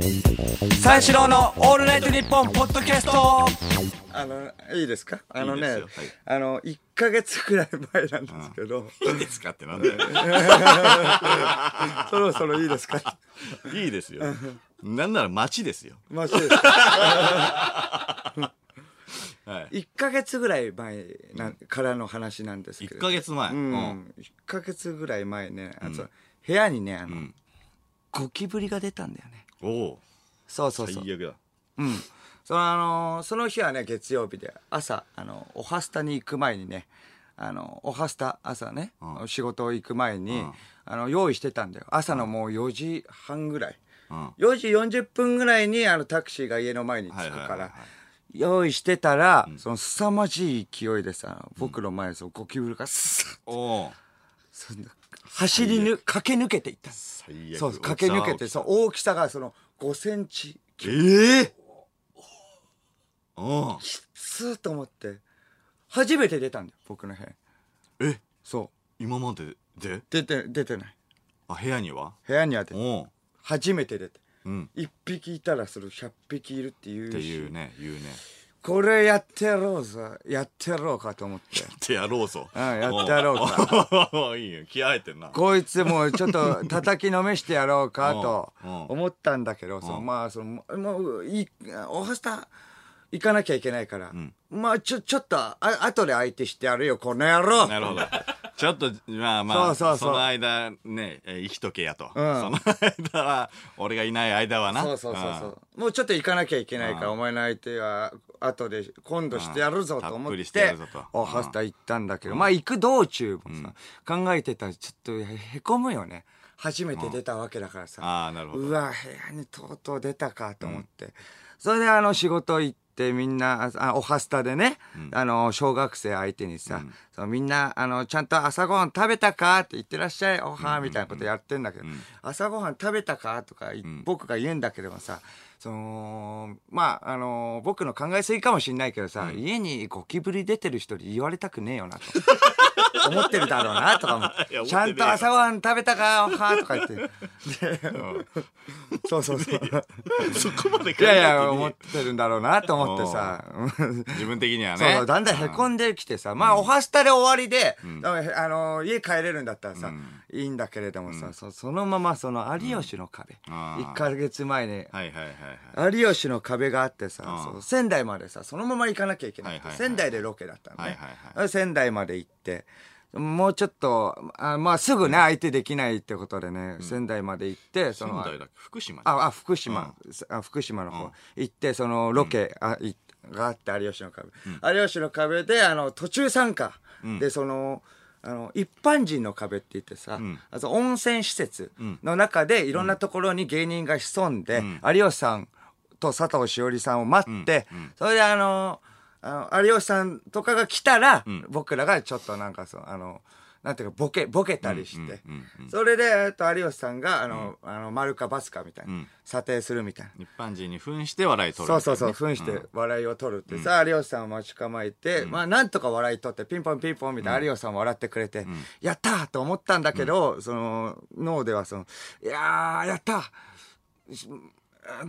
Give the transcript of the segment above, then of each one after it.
三四郎のオールナイトニッポンポッドキャスト。あのいいですか？あのねいいですよ。はい。あの1か月くらい前なんですけど、いいですかってなんだよ。そろそろいいですか？いいですよ。なんなら街ですよ。マジですはい。1か月ぐらい前なからの話なんですけ1ど。ヶ月前。ううん。ん、1か月ぐらい前ねあと、部屋にねあの、ん。ゴキブリが出たんだよねおおそうそうそう。最悪だ。うん。そのあのその日はね月曜日で朝あのおはスタに行く前にねあのおはスタ朝ね、うん。仕事行く前に、うん。あの用意してたんだよ。朝のもう4時半ぐらい、うん。4時40分ぐらいにあのタクシーが家の前に着くから、はいはいはいはい。用意してたら、その凄まじい勢いでさ僕の前にそのゴキブリがスッおおそんな走りぬ駆け抜けていった。最悪。そう駆け抜けてそう大きさがその5センチ。ええうん。スーッと思って。初めて出たんだよ僕の部屋。にえ？そう。今までで？出て出てない。あ、部屋には？部屋には出て初めて出て。うん。1匹いたらそれ100匹いるっていうし。っていうね、言うね。これやってやろうぞやってやろうかと思ってってやろうぞ。うんやってやろうかか。いいよ。気合入ってんな。こいつもうちょっと叩きのめしてやろうかとうんうん思ったんだけど、そのうんまあそのもういいおはスタ行かなきゃいけないから、んまあちょちょっとあ後で相手してやるよこの野郎なるほど。ちょっと、まあまあ、そうそうそう。の間ね、えー生きとけやと。ん。その間は、俺がいない間はな。そうそうそうそう。もうちょっと行かなきゃいけないから、うん。お前の相手は後で今度してやるぞと思っておはスタ行ったんだけど、まあ行く道中もさ、考えてたらちょっとへこむよね。初めて出たわけだからさ、ああ、なるほど。うわ部屋にとうとう出たかと思って、それであの仕事行ってみんなあおはスタでね、あの小学生相手にさ、そのみんなあのちゃんと朝ごはん食べたかって言ってらっしゃいおはみたいなことやってんだけど、朝ごはん食べたかとかい、僕が言うんだけどもさそのまああの僕の考えすぎかもしんないけどさ、家にゴキブリ出てる人に言われたくねえよなと。思ってるだろうなとか思っいや思ってねえよて。ちゃんと朝ごはん食べたかとか言って。でそうそうそう。そこまで考い。やいや、思ってるんだろうなと思ってさ。自分的にはね。そうだんだんへこんできてさ、まあ、おはスタで終わりで、あの、家帰れるんだったらさ、いいんだけれどもさ、そそのままその有吉の壁、あー。1ヶ月前に、はい。有吉の壁があってさ、うん。そう仙台までさ、そのまま行かなきゃいけない,、はいはいはい。仙台でロケだったのね、はいはい仙台まで行って、もうちょっと、あまあ、すぐね、相手できないってことでね、仙台まで行って、その、仙台だっけ？福島あ、あ、福島、あ福島の方、行って、その、ロケ、あいがあって、有吉の壁。有吉の壁で、あの、途中参加。で、その、あの、一般人の壁って言ってさ、ん。あと温泉施設の中で、いろんなところに芸人が潜んで、有吉さんと佐藤しおりさんを待って、それであの、あの有吉さんとかが来たら、僕らがちょっとなんかそう、あの、なんていうか、ボケ、ボケたりして、それで、えっと、有吉さんが、あの、あの、丸かバスかみたいな、ん。査定するみたいな。一般人に扮して笑い取る。そうそうそう、扮して笑いを取るってさ、有吉さんを待ち構えて、まあ、なんとか笑い取って、ピンポンピンポンみたいな、有吉さんも笑ってくれて、やったーと思ったんだけど、その、脳ではその、いやー、やった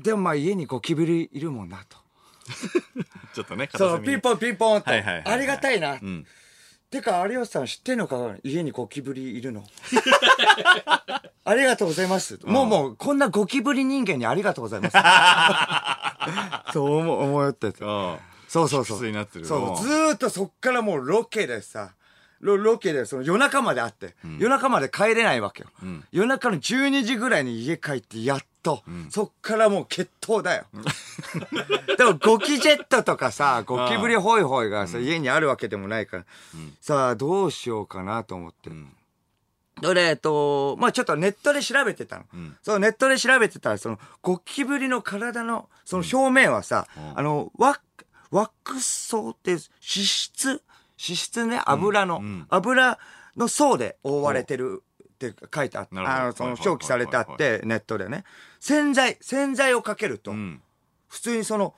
でもまあ、家にゴキブリいるもんなと。ちょっとね、片そう、ピンポンピンポンと、はいはいはいはい。ありがたいな。んてか、有吉さん知ってんのか家にゴキブリいるの？ありがとうございます。もうもう、こんなゴキブリ人間にありがとうございます。そう思う思ってて。うんそうそうそう。そう、ずーっとそっからもうロケでさ、ロロケでその夜中まで会って、夜中まで帰れないわけよ、夜中の12時ぐらいに家帰ってやっと、そっからもう決闘だよ。でもゴキジェットとかさ、ゴキブリホイホイがさ、家にあるわけでもないから、さあどうしようかなと思って。それ、えっと、まあちょっとネットで調べてたの。そう、ネットで調べてたら、その、ゴキブリの体の、その表面はさ、あの、ワッ、ワックス層って脂質脂質ね、油の、油の層で覆われてるって書いてあって、あの、その表記されてあって、ネットでね。洗剤、洗剤をかけると、うん。普通にその、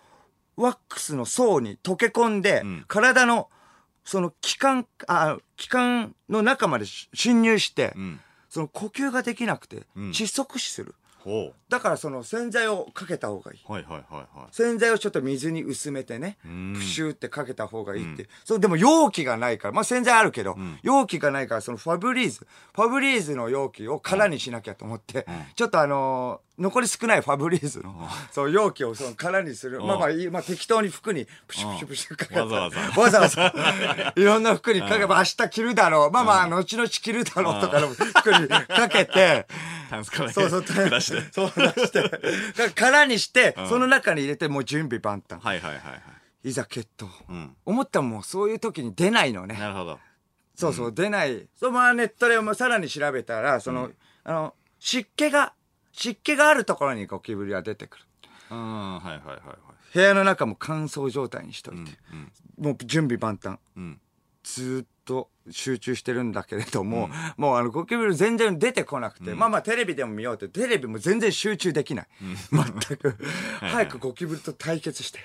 ワックスの層に溶け込んで、ん。体の、その気管、あ、気管の中までし侵入して、ん。その呼吸ができなくて、ん。窒息死する。ほだからその洗剤をかけた方がいい。う。はいはいはいはい。洗剤をちょっと水に薄めてね、んプシューってかけた方がいいって。そう、でも容器がないから、まあ洗剤あるけど、容器がないから、そのファブリーズ、ファブリーズの容器を空にしなきゃと思って、ちょっとあのー残り少ないファブリーズの、そう、容器をその空にする。まあまあいい、まあ適当に服にプシュプシュプシュかけた。わざわざわざわざ。いろんな服にかけば明日着るだろう。まあまあ、後々着るだろうとかの服にかけて、タンスかそうそう、出して。そう出して。か空にして、その中に入れてもう準備万端。はいはいはいはい。いざ決闘。うん。思ったらもうそういう時に出ないのね。なるほど。そうそう、出ない。そう、まあネットでもさらに調べたら、その、あの、湿気が、湿気があるところにゴキブリは出てくる。うん、はいはいはいはい。部屋の中も乾燥状態にしといて。うん。もう準備万端。うん。ずーっと集中してるんだけれども、もうあのゴキブリ全然出てこなくて、まあまあテレビでも見ようって、テレビも全然集中できない。全く。早くゴキブリと対決して。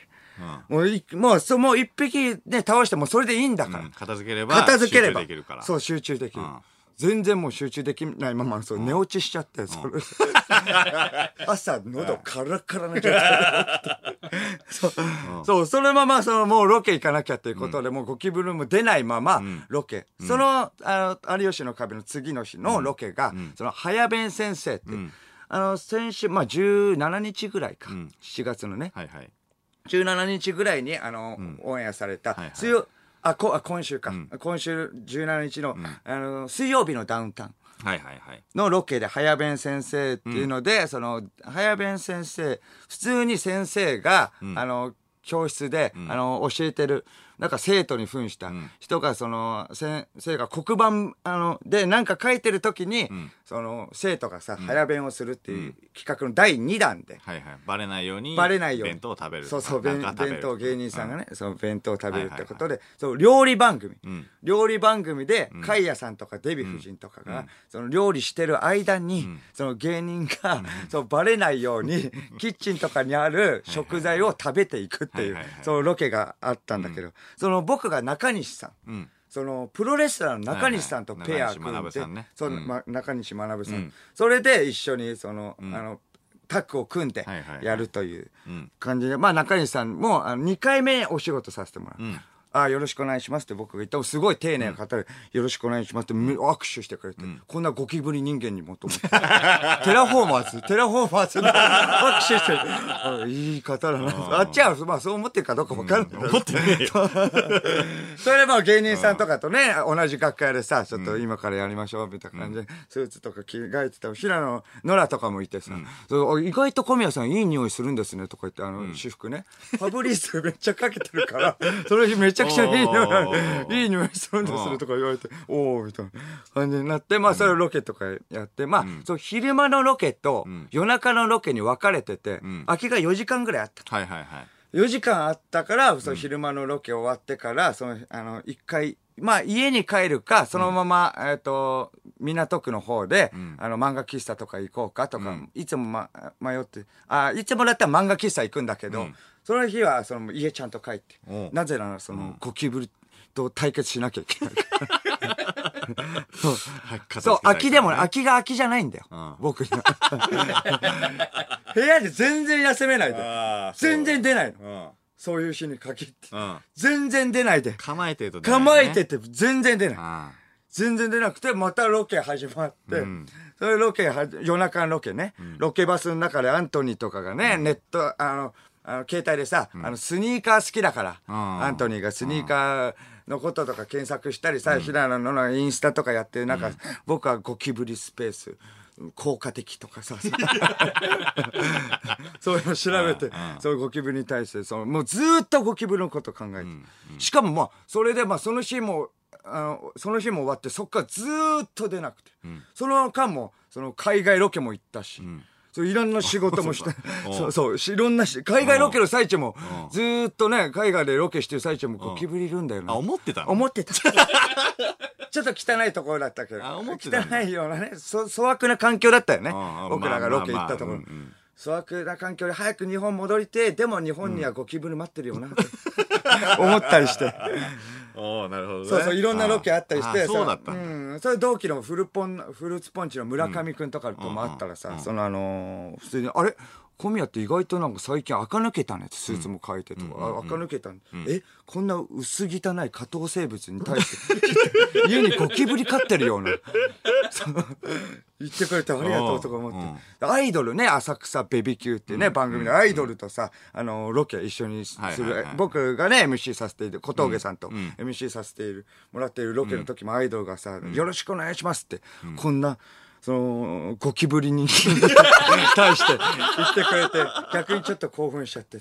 もうい、もう、そう、もう一匹ね、倒してもそれでいいんだから。うん片付ければ、片付ければ。そう集中できる、うん全然もう集中できないままそう寝落ちしちゃって、それ 朝喉カラカラな状態でそう,、そうそのままそのもうロケ行かなきゃということで、もうゴキブリも出ないままロケ、そのあの有吉の壁の次の日のロケが、その早弁先生って、あの先週まあ17日ぐらいか、7月のね、はいはい。17日ぐらいにあの、オンエアされた、はいはいあこあ今週か、今週17日の,、あの水曜日のダウンタウンはいはいはい。のロケで早弁先生っていうので、その早弁先生普通に先生が、あの教室で、あの教えてるなんか生徒に扮した人がその先生が黒板あのでなんか書いてる時に、その生徒がさ、早弁をするっていう企画の第2弾で、はいはい。バレないように。バレないように。弁当を食べる。そうそう弁当芸人さんがね、その弁当を食べるってことで、そう料理番組、ん。料理番組で甲斐谷さんとかデヴィ夫人とかが、その料理してる間に、その芸人が、そうバレないようにキッチンとかにある食材を食べていくっていうそのロケがあったんだけど、その僕が中西さん、うん。そのプロレスラーの中西さんとペア組んで、中西学さんううん。ま中西学さん、うん。それで一緒にその、あのタッグを組んでやるといううん。感じで、まあ中西さんもあの2回目お仕事させてもらう。んあよろしくお願いしますって僕が言った。らすごい丁寧な方で、よろしくお願いしますってむ握手してくれて、こんなゴキブリ人間にもと思って。テラフォーマーズ テラフォーマーズで握手して。あいい方だな。あっちはまあそう思ってるかどうか分かんない、思ってねえよ。それでまあ芸人さんとかとね、同じ楽屋でさ、ちょっと今からやりましょうみたいな感じで、スーツとか着替えてた平野ノラとかもいてさ、そう意外と小宮さんいい匂いするんですねとか言って、あの、私服ね、ファブリーズめっちゃかけてるから、その日めちゃくちゃいい匂い、いい匂いするんですねとか言われて、おおみたいな感じになって、まあそれロケとかやって、まあ、そう昼間のロケと夜中のロケに分かれてて、空きが4時間ぐらいあった。はいはいはい。4時間あったから、その昼間のロケ終わってから、その、あの、一回、まあ家に帰るか、そのまま、えっ、と、港区の方で、あの、漫画喫茶とか行こうかとか、いつも、ま、迷って、あ、いつもだったら漫画喫茶行くんだけど、その日は、その、家ちゃんと帰っておう、なぜなら、その、ゴキブリと対決しなきゃいけないから。そう。そう、空きでも、空きが空きじゃないんだよ。ん僕には。部屋で全然休めないで全然出ないの。うん。そういう日に限って。うん。全然出ないで。構えてると出ないね構えてて全然出ない。あ全然出なくて、またロケ始まって、それロケは、夜中のロケね、ロケバスの中でアントニーとかがね、ネット、あの、あの携帯でさ、あの、スニーカー好きだから、ん。アントニーがスニーカーのこととか検索したりさ、平野のインスタとかやってる中、僕はゴキブリスペース、効果的とかさ、そういうの調べて、そういうゴキブリに対して、そのもうずーっとゴキブリのこと考えて、しかもまあ、それでまあ、その日も、あの、その日も終わって、そっからずーっと出なくて、その間も、その海外ロケも行ったし、そういろんな仕事もして、そう そう、いろんなし、海外ロケの最中も、ずーっとね、海外でロケしてる最中もゴキブリいるんだよね。あ、思ってたの？思ってた。ちょっと汚いところだったけど。あ思ってたんだ汚いようなね、そ粗悪な環境だったよね。僕らがロケ行ったところ。粗悪な環境で早く日本戻りて、でも日本にはゴキブリ待ってるよな、って 思ったりして。おおなるほどね。そうそういろんなロケあったりしてあそうだったうん、それ同期のフルポンフルーツポンチの村上君とかともあったらさ、そのあのー普通にあれ？小宮って意外となんか最近垢抜けたねってスーツも書いてとか、あ垢抜けたん、えこんな薄汚い下等生物に対して 家にゴキブリ飼ってるような。言ってくれてありがとうとか思って、アイドルね浅草ベビキューっていうね、番組でアイドルとさあのロケ一緒にする、僕がね MC させている小峠さんと MC させているもらっているロケの時もアイドルがさ「よろしくお願いします」って、こんなそのゴキブリに 対して言ってくれて逆にちょっと興奮しちゃって。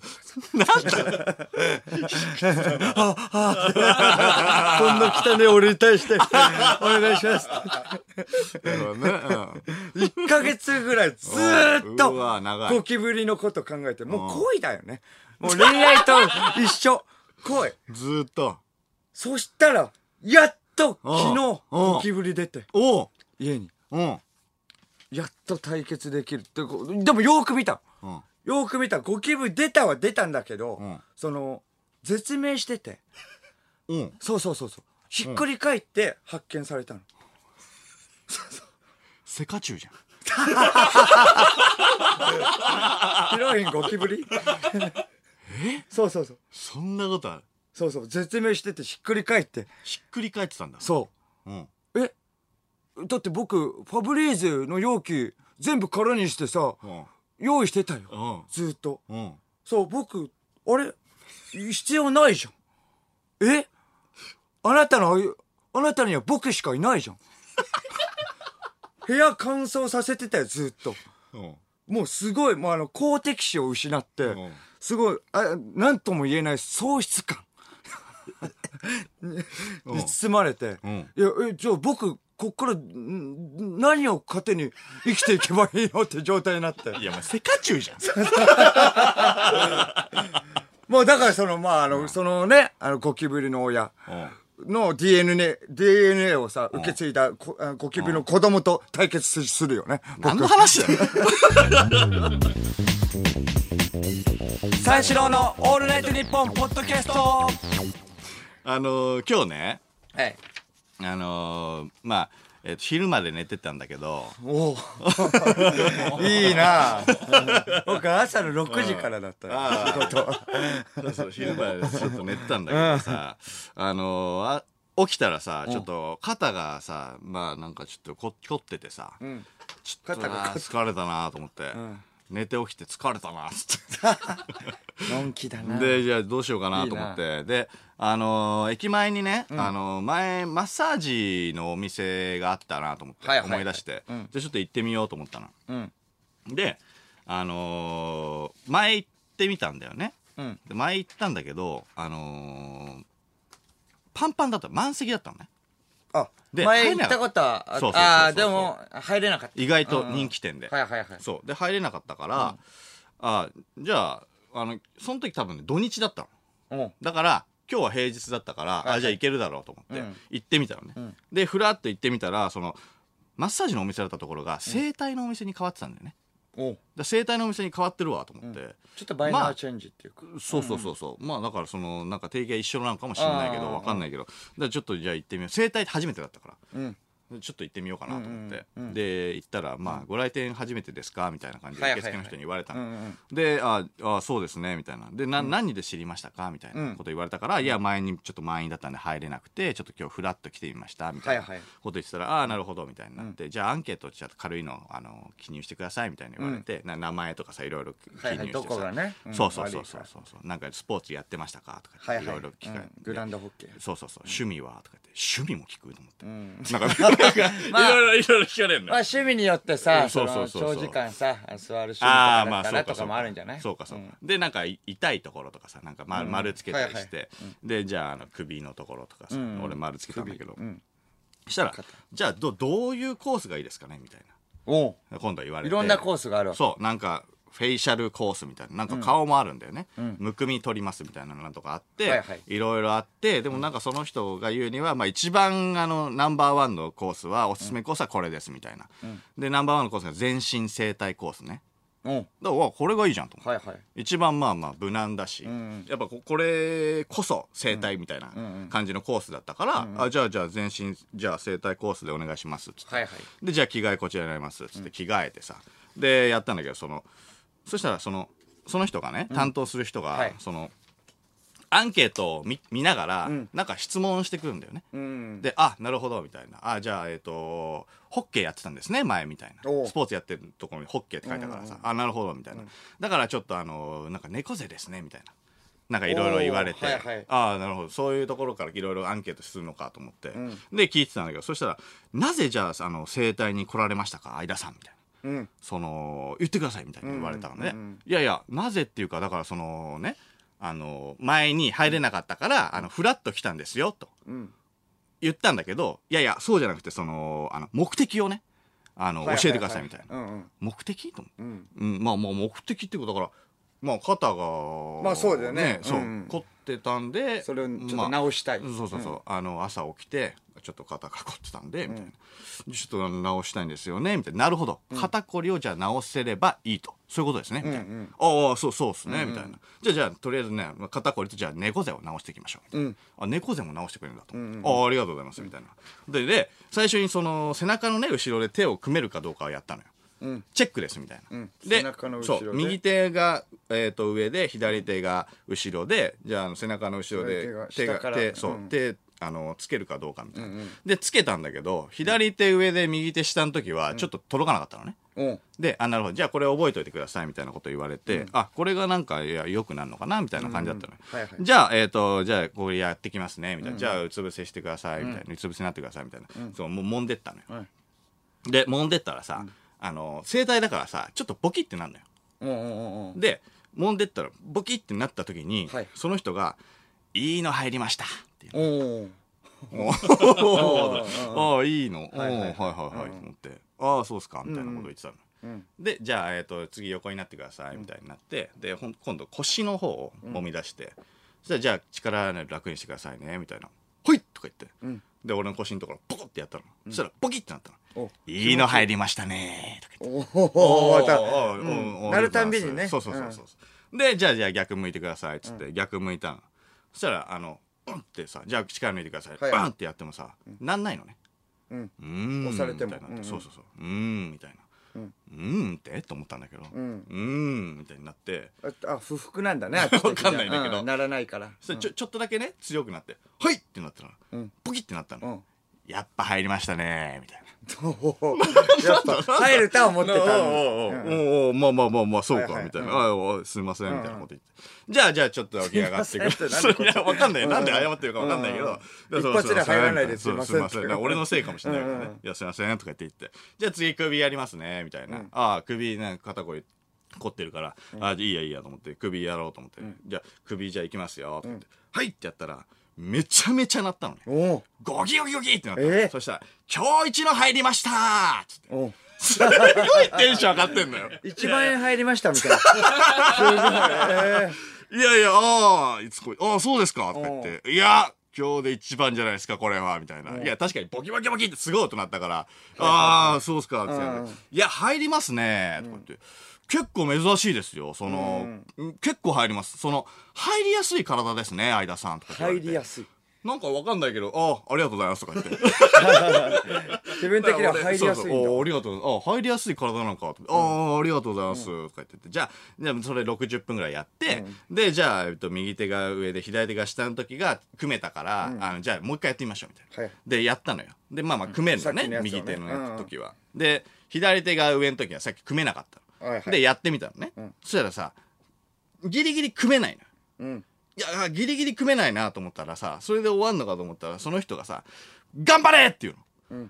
ああこんな汚ね俺に対して お願いします。ってなるほどね。1ヶ月ぐらいずーっとゴキブリのこと考えてもう恋だよね。もう恋愛と一緒。恋。うんずーっと。そしたらやっとうん。昨日うん。ゴキブリ出て。家に。うんやっと対決できるってでもよーく見た。うん。よーく見た。ゴキブリ出たは出たんだけど、ん。その絶命してて。うん。そうそうそうそう。ひっくり返って発見されたの、セカチュウじゃん。ヒロインゴキブリ？え？そうそうそう。そんなことある？そうそう。絶命しててひっくり返って。ひっくり返ってたんだ。そう。うん。えだって僕ファブリーズの容器全部空にしてさうん。用意してたよ。うん。ずーっと。うん。そう僕あれ？必要ないじゃん。え？あなたのあなたには僕しかいないじゃん。部屋乾燥させてたよずーっと。うん。もうすごいもうあの公的視を失ってうん。すごいあ何とも言えない喪失感。に に包まれて、うん。いやえじゃあ僕こっからん何を糧に生きていけばいいのって状態になって。いやお前セカチュウじゃん。もうだからそのまああの、そのねあのゴキブリの親うん。の DNA, DNA をさ受け継いだゴキブリの子供と対決すするよね。何の話だよ。三四郎のオールナイトニッポンポッドキャストあのー今日ねはいあのーまあえっと昼まで寝てたんだけど。おお。いいな。僕朝の6時からだったよ仕事。そうそう昼までちょっと寝てたんだけどさ。あのーあ起きたらさちょっと肩がさまあなんかちょっとこ凝っててさ、ん。ちょっと疲れたなと思って、ん寝て起きて疲れたなっつって。のんきだな。でじゃあどうしようかなと思って。であのー駅前にね、あのー前マッサージのお店があったなと思ってはいはいはい。思い出して、うちょっと行ってみようと思ったの。うん。であのー前行ってみたんだよね。うん。で前行ったんだけどあのーパンパンだった。満席だったのねあで前行ったことはあそうそうそうそうあーでも入れなかった。意外と人気店で、はいはいはい。そう。で入れなかったから、あじゃああのその時多分ね土日だったの。う。んだから今日は平日だったから、いはい。あじゃあ行けるだろうと思って、うん。行ってみたのね、ん。でふらっと行ってみたらそのマッサージのお店だったところが整体のお店に変わってたんだよね、おで整体のお店に変わってるわと思って、ちょっとバイナーチェンジっていうか。そうそうそうそう、まあだからそのなんか定義が一緒なのかもしれないけどわかんないけど。だちょっとじゃあ行ってみよう。整体初めてだったから。うん。でちょっと行ってみようかなと思って、うんうんうんで行ったら「まあご来店初めてですか?」みたいな感じではいはいはい受付の人に言われたの、うんうんで「ああそうですね」みたいな。でな、何で知りましたか？みたいなこと言われたから「いや前にちょっと満員だったんで入れなくてちょっと今日フラッと来てみました」みたいなはいはいこと言ってたら「ああなるほど」みたいになって、じゃあアンケートちょっと軽いのあの記入してください」みたいに言われて、な名前とかさいろいろ記入してさ、はいはいね？うん。そうそうそうそう。そうそうなんかスポーツやってましたか？とかはいはい。いろいろ聞かれて、うん。グランドホッケー。そうそうそう。趣味は？とか趣味も聞くと思って、ん。なんか なんかまあ。いろいろいろいろ聞かれるのまあ趣味によってさそそうのそうそう。長時間さ座る趣味とああかまあそうかだったらとかもあるんじゃない？そうかそうか、ん。でなんかい痛いところとかさなんか丸,、丸つけたりして、はいでじゃああの首のところとかさ、ん。俺丸つけたんだけど、したらじゃあどどういうコースがいいですかね？みたいな。今度言われて。いろんなコースがあるそう。なんかフェイシャルコースみたいななんか顔もあるんだよね、むくみ取りますみたいなのとかあって、はいはい。ろいろあってでもなんかその人が言うには、まあ、一番あのナンバーワンのコースはおすすめコースはこれですみたいな、でナンバーワンのコースが全身整体コースね。うん。だからこれがいいじゃんとはいはい。一番まあまあ無難だし、んやっぱここれこそ整体みたいな感じのコースだったから、あじゃあじゃあ全身じゃあ整体コースでお願いしますっつって、はいはい。でじゃあ着替えこちらになりますっつって着替えてさ、でやったんだけどそのそしたらそのその人がね担当する人が、はい。そのアンケートを見見ながら、ん。なんか質問してくるんだよね、うん。で、あ、なるほど、みたいな。あ、じゃあ、えっ、と、ホッケーやってたんですね、前みたいな。お。う。スポーツやってるところにホッケーって書いてあるからさ、あ、なるほど、みたいな。だからちょっとあの、なんか猫背ですね、みたいな。なんかいろいろ言われて、おーはいはい。ああ、なるほど、そういうところからいろいろアンケートするのかと思って、で、聞いてたんだけど、そしたら、なぜじゃあ、あの、整体に来られましたか、相田さん、みたいな。うん。その言ってくださいみたいに言われたのね、うんうんうんいやいやなぜっていうかだからそのねあの前に入れなかったからあのフラッと来たんですよとうん。言ったんだけどいやいやそうじゃなくてそのあの目的をねあの、教えてくださいみたいな、うんうん。目的と思う、うん。うん、まあまあ目的っていうことだからまあ肩がまあそうだよね。そう、うん凝ってたんでそれをちょっまあと直したい。そうそうそう、あの朝起きてちょっと肩が凝ってたんで、みたいなちょっと直したいんですよねみたいな。なるほど。肩こりをじゃあ直せればいいと。そういうことですねみたいな、うんうんああそうそうですね、みたいな。じゃあじゃあとりあえずね肩こりとじゃあ猫背を直していきましょうみたいな、うん。あ猫背も直してくれるんだと、ああありがとうございますみたいな。でで最初にその背中のね後ろで手を組めるかどうかをやったのよ。うんチェックですみたいな、うん。でそう右手が、えー、と上で左手が後ろでじゃあ背中の後ろで左手が手そう、うん。手あのつけるかどうかみたいな、うんうん。でつけたんだけど左手上で右手下の時はちょっと届かなかったのね、う。んで、あ、なるほど。じゃあこれ覚えておいてくださいみたいなこと言われて、あ、これがなんか、いや、良くなるのかなみたいな感じだったのよ。うんはいはい。じゃあ、えっ、と、じゃあこれやってきますねみたいな。じゃあ、うつ伏せしてくださいみたいな。うつ伏せになってくださいみたいな。そう、もう揉んでったのよ。はいで、揉んでったらさ、あの、整体だからさ、ちょっとボキってなるのよ。うんうんうんうん。で、揉んでったら、ボキってなった時に、はい。その人が、いいの入りましたっていう。おおああ、いいの。はいはいはい。はいはい。と思って、ああ、そうっすか。みたいなこと言ってたの。うん。でじゃあ、えー、と次横になってください。みたいになって、でほん今度腰の方を揉み出して、そしたらじゃあ力、ね、楽にしてくださいねみたいな「ほい!」とか言って、うん。で俺の腰のところポコってやったの、そしたらポキってなったの。お「いいの入りましたね」とか言って。おおまたなるたんびにね。そうそうそうそう、でじゃあじゃあ逆向いてくださいっつって、逆向いたの。そしたらあのうんってさじゃあ力抜いてください、はいバンってやってもさ、なんないのね。うん。うーん押されても。そうそうそう。うーんみたいな。うん。うーんって？と思ったんだけど。ううんみたいになって。ああ不服なんだね。あっち的にはわかんないんだけど。うならないから。それちょちょっとだけね強くなって「はい!」ってなったらうん。ポキってなったの。うんやっぱ入りましたねみたいな。やっぱ入るとは思ってたんだ。おうおうおうまあまあまあまあそうかみたいな「うんあおすいません」みたいなこと言って。じゃあじゃあちょっと起き上がってくすいませんってなんでこっちいやわかんないなんで謝ってるかわかんないけど。一発で入らないですすいません。俺のせいかもしれないからね。いやすいませんとか言って言って。じゃあ次首やりますねみたいな。ああ首ね肩こり凝ってるから、あいいやいいやと思って首やろうと思って、じゃあ首じゃあ行きますよと思って、はい！ってやったらめちゃめちゃ鳴ったのね。おおゴキゴキゴキってなった、えーそしたら「今日一の入りました!」っつっておすごいテンション上がってんのよ。1万円入りましたみたいな。すごい。えいやいや、ああ、いつこい、ああ、そうですかとか言って、いや、今日で一番じゃないですか、これは、みたいな。いや、確かにボキボキボキってすごい音鳴ったから、ああ、そうですか、って言っていや、入りますね、とか言って。結構珍しいですよ。その、結構入ります。その、入りやすい体ですね、相田さん。とか入りやすいなんかわかんないけど、ああ、ありがとうございます、とか言って。自分的には入りやすいんだそうそうあありがとう。あ入りやすい体なのかと。ああ、ありがとうございます。とか言ってて。じゃあ、じゃあそれ60分ぐらいやって、で、じゃあ、えっと、右手が上で左手が下の時が組めたから、あの、じゃあもう一回やってみましょう、みたいな。はいで、やったのよ。で、まあまあ、組めるのね。右手の時は。で、左手が上の時はさっき組めなかったの。で、やってみたのね。そしたらさ、ギリギリ組めないのよ。うんいや、ギリギリ組めないなと思ったらさ、それで終わんのかと思ったら、その人がさ、頑張れって言うの。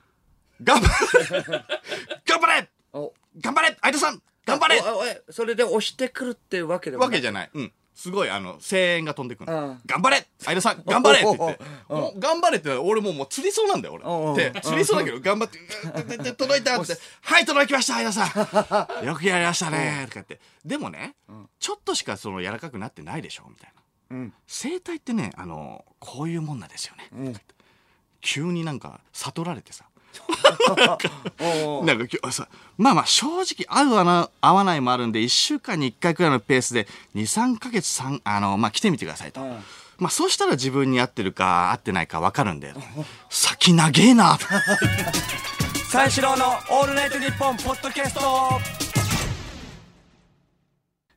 頑張れ 頑張れお頑張れ相田さん頑張れおおおそれで押してくるっていうわけでもわけじゃゃない。うん。すごい、あの、声援が飛んでくるのうん頑張れ相田さん頑張れって言って。もう頑張れって、俺もうもう釣りそうなんだよ、俺。で、釣りそうだけど、頑張って、届いたって。はい、届きました、相田さん。よくやりましたね、とか言って。でもね、ちょっとしかその柔らかくなってないでしょ、みたいな。うん生態ってね、あの、こういうもんなんですよね。急になんか悟られてさ、なんか今日さ、まあまあ正直合う合わな合わないもあるんで、1週間に1回くらいのペースで、2、3ヶ月3、あの、まあ来てみてくださいと。まあそうしたら自分に合ってるか合ってないか分かるんで、先長えな。三四郎のオールナイトニッポンポッドキャスト